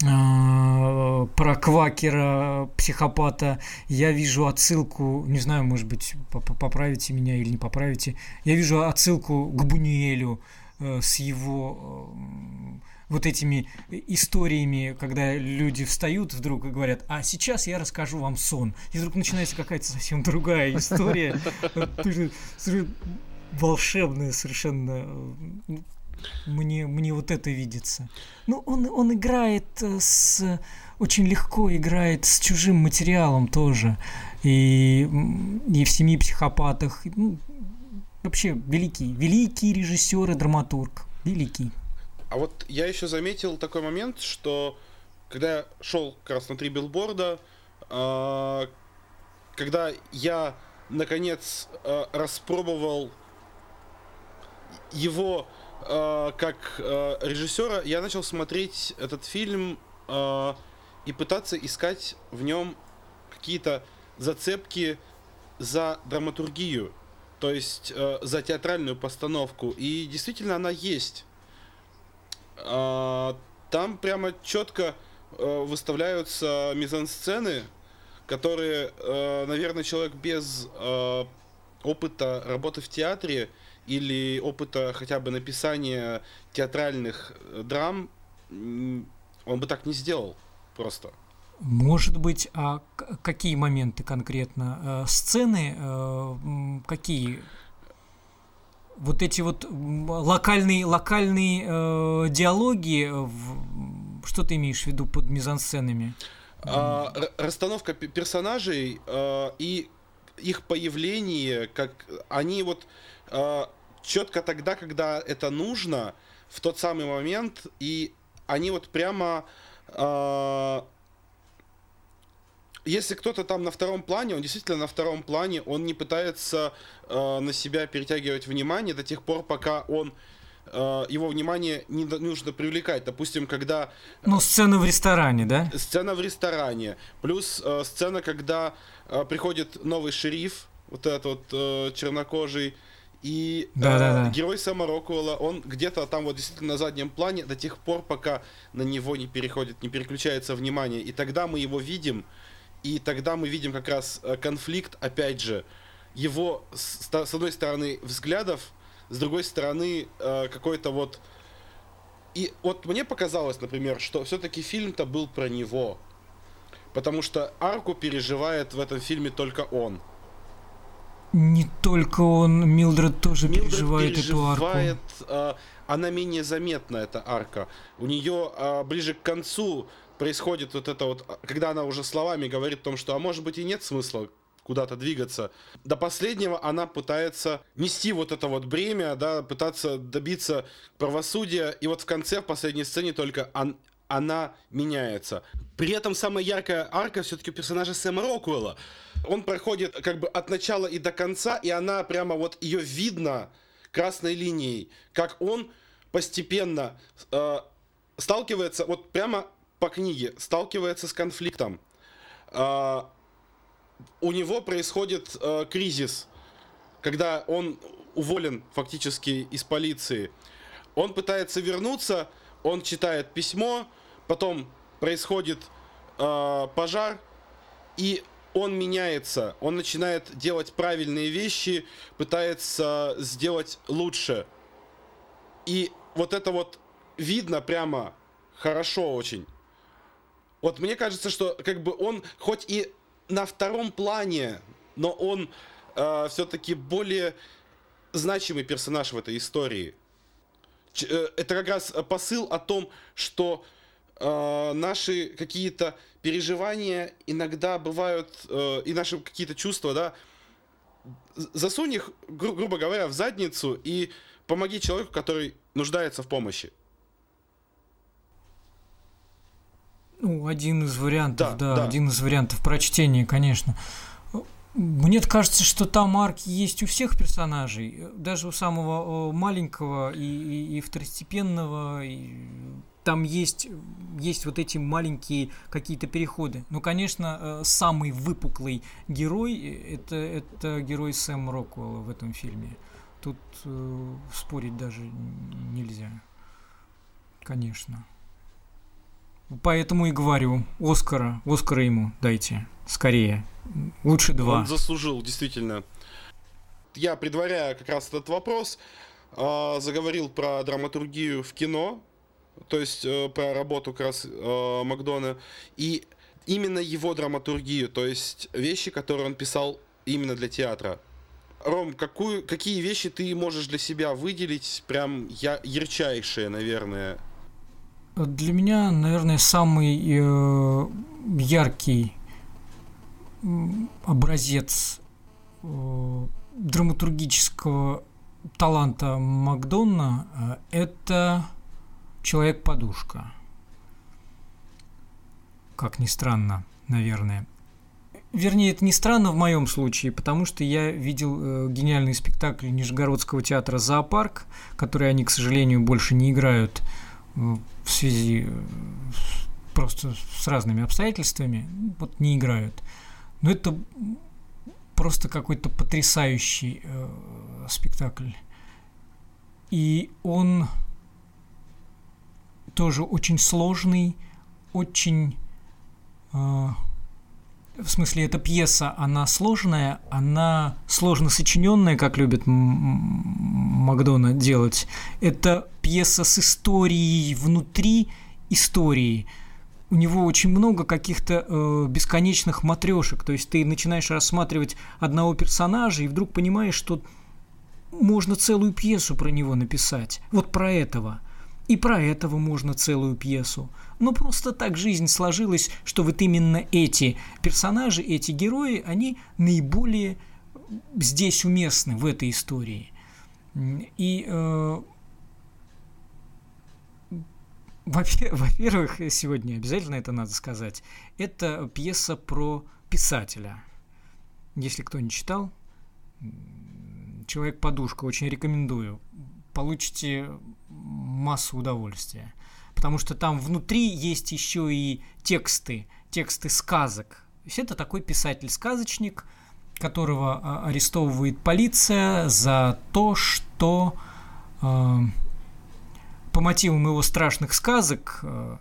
Speaker 3: про квакера, психопата, я вижу отсылку, не знаю, может быть, по- по- поправите меня или не поправите, я вижу отсылку к Бунюэлю э, с его э, вот этими историями, когда люди встают вдруг и говорят, а сейчас я расскажу вам сон. И вдруг начинается какая-то совсем другая история, [LAUGHS] волшебная совершенно. Э, Мне, мне вот это видится. Ну, он, он играет э, с... Очень легко играет с чужим материалом тоже. И, и в «Семи психопатах». Ну, вообще, великий. Великий режиссер и драматург. Великий.
Speaker 2: А вот я еще заметил такой момент, что когда я шел как раз на три билборда, а, когда я наконец а, распробовал его а, как а, режиссера, я начал смотреть этот фильм а, и пытаться искать в нем какие-то зацепки за драматургию, то есть э, за театральную постановку. И действительно она есть. А, Там прямо четко э, выставляются мизансцены, которые, э, наверное, человек без э, опыта работы в театре или опыта хотя бы написания театральных э, драм, он бы так не сделал просто.
Speaker 3: Может быть, а какие моменты конкретно? Э, Сцены э, какие? Вот эти вот локальные, локальные диалоги, что ты имеешь в виду под мизансценами?
Speaker 2: А, расстановка пе- персонажей а, и их появление, как они вот четко тогда, когда это нужно, в тот самый момент, и они вот прямо а, если кто-то там на втором плане, он действительно на втором плане, он не пытается э, на себя перетягивать внимание до тех пор, пока он э, его внимание не нужно привлекать. Допустим, когда
Speaker 3: Ну, сцена в ресторане, да?
Speaker 2: сцена в ресторане, плюс э, сцена, когда э, приходит новый шериф, вот этот вот э, чернокожий, и э,
Speaker 3: Да-да-да.
Speaker 2: герой Сэма Роквелла, он где-то там вот действительно на заднем плане до тех пор, пока на него не переходит, не переключается внимание. И тогда мы его видим, и тогда мы видим как раз э, конфликт, опять же, его с, с одной стороны взглядов, с другой стороны э, какой-то вот и вот мне показалось, например, что все-таки фильм-то был про него. Потому что арку переживает в этом фильме только он.
Speaker 3: Не только он, Милдред тоже
Speaker 2: Милдред
Speaker 3: переживает эту арку.
Speaker 2: переживает, э, она менее заметна, эта арка. У нее э, ближе к концу происходит вот это вот, а, когда она уже словами говорит о том, что, а может быть и нет смысла куда-то двигаться. До последнего она пытается нести вот это вот бремя, да, пытаться добиться правосудия, и вот в конце, в последней сцене только он- она меняется. При этом самая яркая арка все-таки у персонажа Сэма Роквелла. Он проходит как бы от начала и до конца, и она прямо вот ее видно красной линией, как он постепенно э, сталкивается, вот прямо по книге, сталкивается с конфликтом. Э, у него происходит э, кризис, когда он уволен фактически из полиции. Он пытается вернуться, он читает письмо, потом происходит э, пожар, и он меняется, он начинает делать правильные вещи, пытается сделать лучше. И вот это вот видно прямо хорошо очень. Вот мне кажется, что как бы он хоть и на втором плане, но он все-таки более значимый персонаж в этой истории. Ч- э, Это как раз посыл о том, что э, наши какие-то переживания иногда бывают, э, и наши какие-то чувства, да, засунь их, гру- грубо говоря, в задницу и помоги человеку, который нуждается в помощи.
Speaker 3: Ну, один из вариантов,
Speaker 2: Да,
Speaker 3: да,
Speaker 2: да.
Speaker 3: один из вариантов прочтения, конечно. Мне кажется, что там арки есть у всех персонажей, даже у самого маленького и, и, и второстепенного. И там есть, есть вот эти маленькие какие-то переходы. Но, конечно, э, самый выпуклый герой это, это герой Сэм Роквелла в этом фильме. Тут э, спорить даже нельзя. Конечно. Поэтому и говорю, Оскара, Оскара ему дайте, скорее. Лучше два.
Speaker 2: Он заслужил, действительно. Я, предваряя как раз этот вопрос, а, заговорил про драматургию в кино, то есть э, про работу как раз э, Макдона, и именно его драматургию, то есть вещи, которые он писал именно для театра. Ром, какую, какие вещи ты можешь для себя выделить, прям я, ярчайшие, наверное,
Speaker 3: для меня, наверное, самый э, яркий образец э, драматургического таланта Макдонна э, это Человек-подушка. Как ни странно, наверное. Вернее, это не странно в моем случае, потому что я видел э, гениальный спектакль Нижегородского театра «Зоопарк», который они, к сожалению, больше не играют в связи э, просто с разными обстоятельствами, вот не играют. Но это просто какой-то потрясающий э, спектакль. И он тоже очень сложный, очень... Э, в смысле, эта пьеса, она сложная, она сложно сочиненная, как любит Макдона делать. Это пьеса с историей внутри истории. У него очень много каких-то э, бесконечных матрешек. То есть ты начинаешь рассматривать одного персонажа и вдруг понимаешь, что можно целую пьесу про него написать. Вот про этого. И про этого можно целую пьесу. Но просто так жизнь сложилась, что вот именно эти персонажи, эти герои, они наиболее здесь уместны в этой истории. И э, во-первых, сегодня обязательно это надо сказать, это пьеса про писателя. Если кто не читал, Человек-подушка, очень рекомендую. Получите массу удовольствия. Потому что там внутри есть еще и тексты, тексты сказок. То есть это такой писатель-сказочник, которого а, арестовывает полиция за то, что э, по мотивам его страшных сказок э,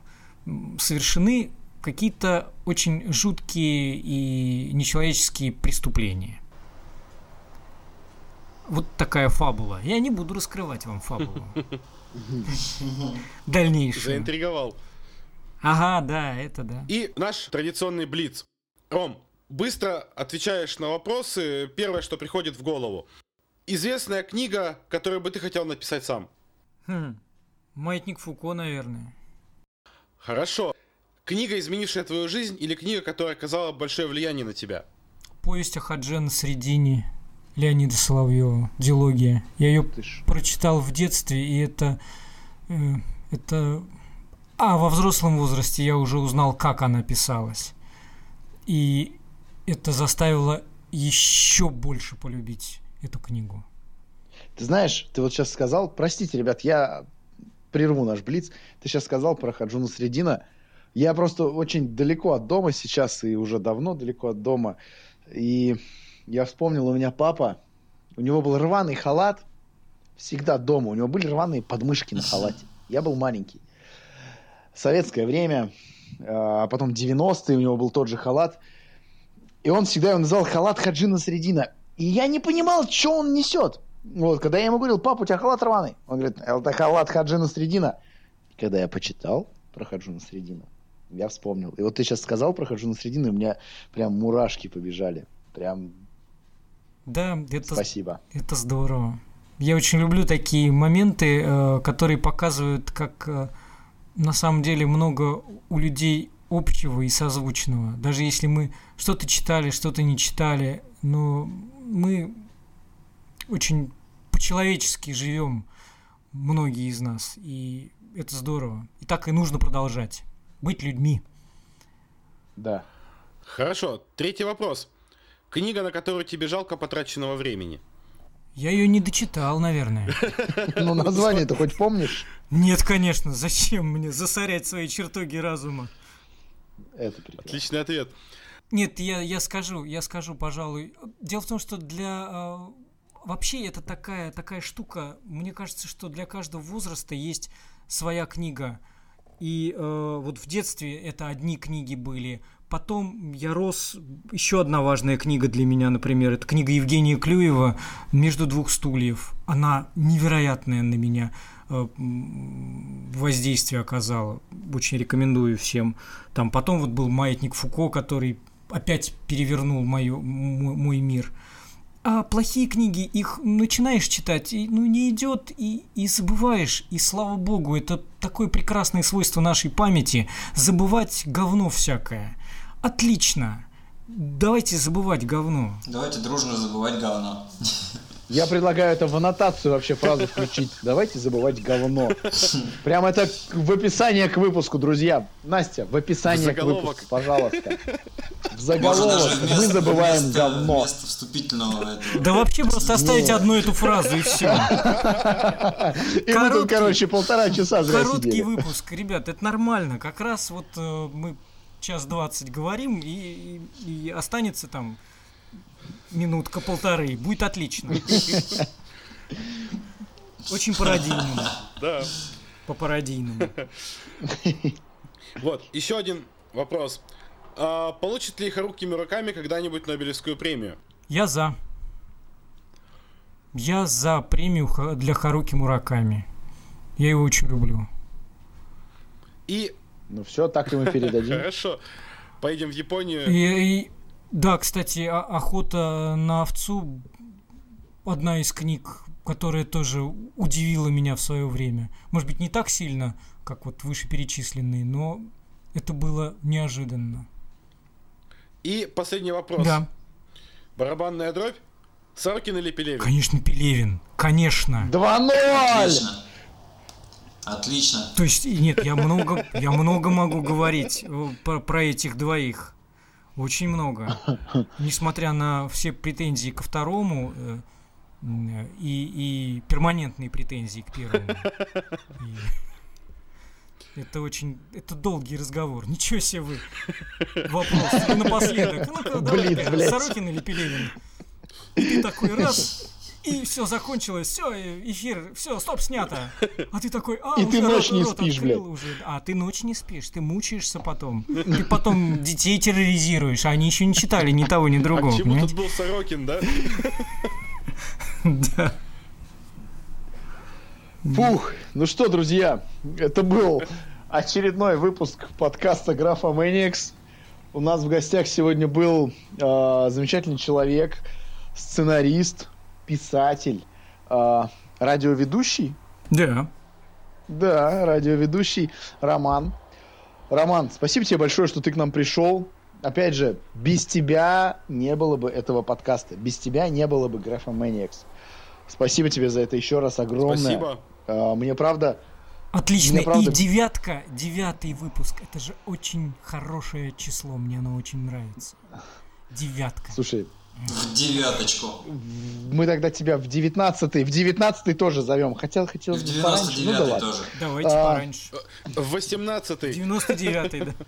Speaker 3: совершены какие-то очень жуткие и нечеловеческие преступления. Вот такая фабула. Я не буду раскрывать вам фабулу. [LAUGHS] [LAUGHS] Дальнейшую.
Speaker 2: Заинтриговал.
Speaker 3: Ага, да, это да.
Speaker 2: И наш традиционный блиц. Ром, быстро отвечаешь на вопросы. Первое, что приходит в голову. Известная книга, которую бы ты хотел написать сам.
Speaker 3: Хм, Маятник Фуко, наверное.
Speaker 2: Хорошо. Книга, изменившая твою жизнь, или книга, которая оказала большое влияние на тебя?
Speaker 3: Повесть о Хадже на Средине. Леонида Соловьева, дилогия. Я ее прочитал в детстве, и это, э, это... А, во взрослом возрасте я уже узнал, как она писалась. И это заставило еще больше полюбить эту книгу.
Speaker 4: Ты знаешь, ты вот сейчас сказал, простите, ребят, я прерву наш блиц. Ты сейчас сказал про Хаджуна Средина. Я просто очень далеко от дома сейчас и уже давно далеко от дома. И я вспомнил, у меня папа, у него был рваный халат, всегда дома, у него были рваные подмышки на халате. Я был маленький. Советское время, а потом 90-е у него был тот же халат. И он всегда его называл халат Хаджина Средина. И я не понимал, что он несет. Вот, когда я ему говорил, папа, у тебя халат рваный. Он говорит, это халат Хаджина Средина. И когда я почитал про Хаджина Средина, я вспомнил. И вот ты сейчас сказал про Хаджина Средина, и у меня прям мурашки побежали. Прям
Speaker 3: да, это,
Speaker 4: Спасибо.
Speaker 3: это здорово. Я очень люблю такие моменты, э, которые показывают, как э, на самом деле много у людей общего и созвучного. Даже если мы что-то читали, что-то не читали, но мы очень по-человечески живем, многие из нас. И это здорово. И так и нужно продолжать. Быть людьми.
Speaker 4: Да.
Speaker 2: Хорошо. Третий вопрос. Книга, на которую тебе жалко потраченного времени.
Speaker 3: Я ее не дочитал, наверное. [LAUGHS]
Speaker 4: Ну, название ты хоть помнишь?
Speaker 3: Нет, конечно, зачем мне засорять свои чертоги разума?
Speaker 4: Это прекрасно.
Speaker 2: Отличный ответ.
Speaker 3: Нет, я, я скажу, я скажу, пожалуй. Дело в том, что для... э, вообще это такая, такая штука, мне кажется, что для каждого возраста есть своя книга. И э, вот в детстве это одни книги были. Потом я рос... Еще одна важная книга для меня, например, это книга Евгения Клюева «Между двух стульев». Она невероятная на меня э, воздействие оказала. Очень рекомендую всем. Там потом вот был «Маятник Фуко», который опять перевернул моё, мой, мой мир. А плохие книги, их начинаешь читать, и ну не идет, и, и забываешь. И слава богу, это такое прекрасное свойство нашей памяти забывать говно всякое. Отлично. Давайте забывать говно.
Speaker 1: Давайте дружно забывать говно.
Speaker 4: Я предлагаю это в аннотацию вообще фразу включить. Давайте забывать говно. Прям это в описании к выпуску, друзья. Настя, в описании
Speaker 2: В
Speaker 4: к выпуску, пожалуйста. В заголовок
Speaker 1: даже
Speaker 4: мы
Speaker 1: вместо,
Speaker 4: забываем
Speaker 1: вместо-
Speaker 4: говно.
Speaker 1: вместо вступительного этого.
Speaker 3: Да вообще просто оставить одну эту фразу и все.
Speaker 4: И мы тут, короче, полтора часа зря
Speaker 3: Короткий
Speaker 4: сидели.
Speaker 3: выпуск, ребят, это нормально. Как раз вот э, мы час двадцать говорим, и, и- и останется там минутка-полторы. Будет отлично. Очень пародийному.
Speaker 2: Да.
Speaker 3: По пародийному.
Speaker 2: Вот, еще один вопрос. А, получит ли Харуки Мураками когда-нибудь Нобелевскую премию?
Speaker 3: Я за. Я за премию для Харуки Мураками. Я его очень люблю.
Speaker 2: И
Speaker 4: Ну все, так и мы передадим. [LAUGHS]
Speaker 2: хорошо, поедем в Японию.
Speaker 3: И, и- да, кстати, «О- охота на овцу одна из книг, которая тоже удивила меня в свое время. Может быть, не так сильно, как вот вышеперечисленные, но это было неожиданно.
Speaker 2: И последний вопрос.
Speaker 3: Да,
Speaker 2: Барабанная дробь? Сорокин или Пелевин?
Speaker 3: конечно, Пелевин. Конечно.
Speaker 4: 2-0!
Speaker 1: Отлично.
Speaker 3: То есть, нет, я много, я много могу говорить э, про, про этих двоих. Очень много. Несмотря на все претензии ко второму э, и, и перманентные претензии к первому. И это очень... Это долгий разговор. Ничего себе вы. Вопрос. И напоследок. Ну-ка,
Speaker 4: Блин,
Speaker 3: давай,
Speaker 4: блядь.
Speaker 3: Сорокин или Пелевин? И ты такой раз, и все закончилось, все, эфир, все, стоп, снято. А ты такой, а,
Speaker 4: И
Speaker 3: уже
Speaker 4: ты
Speaker 3: рот-
Speaker 4: ночь не спишь, блядь.
Speaker 3: уже. А ты ночь не спишь, ты мучаешься потом. Ты потом детей терроризируешь, а они еще не читали ни того, ни
Speaker 2: А
Speaker 3: другого,
Speaker 2: к чему
Speaker 3: понимаете?
Speaker 2: тут был Сорокин, да?
Speaker 3: Да.
Speaker 4: Фух, ну что, друзья, это был очередной выпуск подкаста Графа Мэникс. У нас в гостях сегодня был э, замечательный человек, сценарист, писатель, э, радиоведущий.
Speaker 3: Да.
Speaker 4: Да, радиоведущий Роман. Роман, спасибо тебе большое, что ты к нам пришел. Опять же, без тебя не было бы этого подкаста. Без тебя не было бы Графа Мэникс. Спасибо тебе за это еще раз огромное.
Speaker 2: Спасибо.
Speaker 4: А, Мне правда
Speaker 3: Отлично.
Speaker 4: Мне правда-
Speaker 3: И девятка, девятый выпуск. Это же очень хорошее число. Мне оно очень нравится. Девятка.
Speaker 4: Слушай,
Speaker 1: В девяточку.
Speaker 4: мы тогда тебя в 19 в 19 тоже зовем. Хотел,
Speaker 1: И
Speaker 4: хотелось
Speaker 1: в.
Speaker 4: Ну да
Speaker 1: 99
Speaker 4: ладно.
Speaker 1: тоже.
Speaker 3: Давайте
Speaker 4: А,
Speaker 3: пораньше.
Speaker 2: В 18-й.
Speaker 3: 99-й, да. [LAUGHS]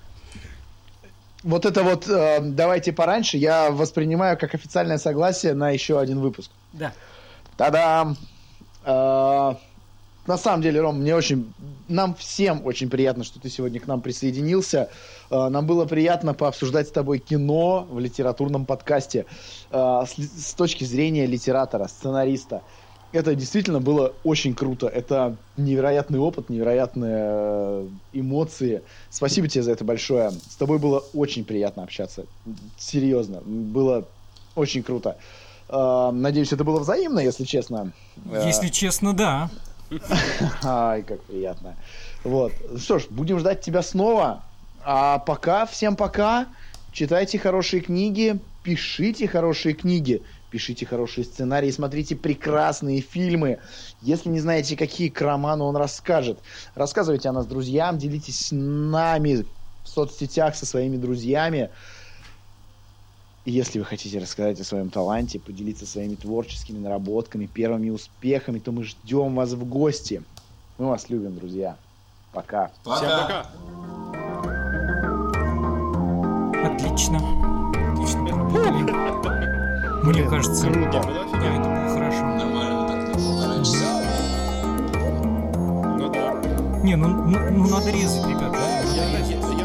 Speaker 4: Вот это вот э, давайте пораньше я воспринимаю как официальное согласие на еще один выпуск.
Speaker 3: Да.
Speaker 4: Та-дам! Э, на самом деле, Ром, мне очень, нам всем очень приятно, что ты сегодня к нам присоединился. Э, нам было приятно пообсуждать с тобой кино в литературном подкасте э, с, точки зрения литератора, сценариста. Это действительно было очень круто. Это невероятный опыт, невероятные э, эмоции. Спасибо тебе за это большое. С тобой было очень приятно общаться. Серьезно, было очень круто. Э, Надеюсь, это было взаимно, если честно. Э,
Speaker 3: Если честно, да. [LAUGHS]
Speaker 4: Ай, как приятно. Вот. Что ж, будем ждать тебя снова. А пока, всем пока. Читайте хорошие книги, пишите хорошие книги, пишите хорошие сценарии, смотрите прекрасные фильмы. Если не знаете, какие к роману он расскажет, рассказывайте о нас друзьям, делитесь с нами в соцсетях со своими друзьями. Если вы хотите рассказать о своем таланте, поделиться своими творческими наработками, первыми успехами, то мы ждем вас в гости. Мы вас любим, друзья. Пока. пока.
Speaker 1: Всем пока.
Speaker 3: Отлично. Отлично проработали. Мне кажется,
Speaker 1: круто.
Speaker 3: Да, это было хорошо.
Speaker 2: Нормально так
Speaker 1: ну
Speaker 3: не Ну ну, ну, надо резать, ребят. Да,
Speaker 1: я, я, я,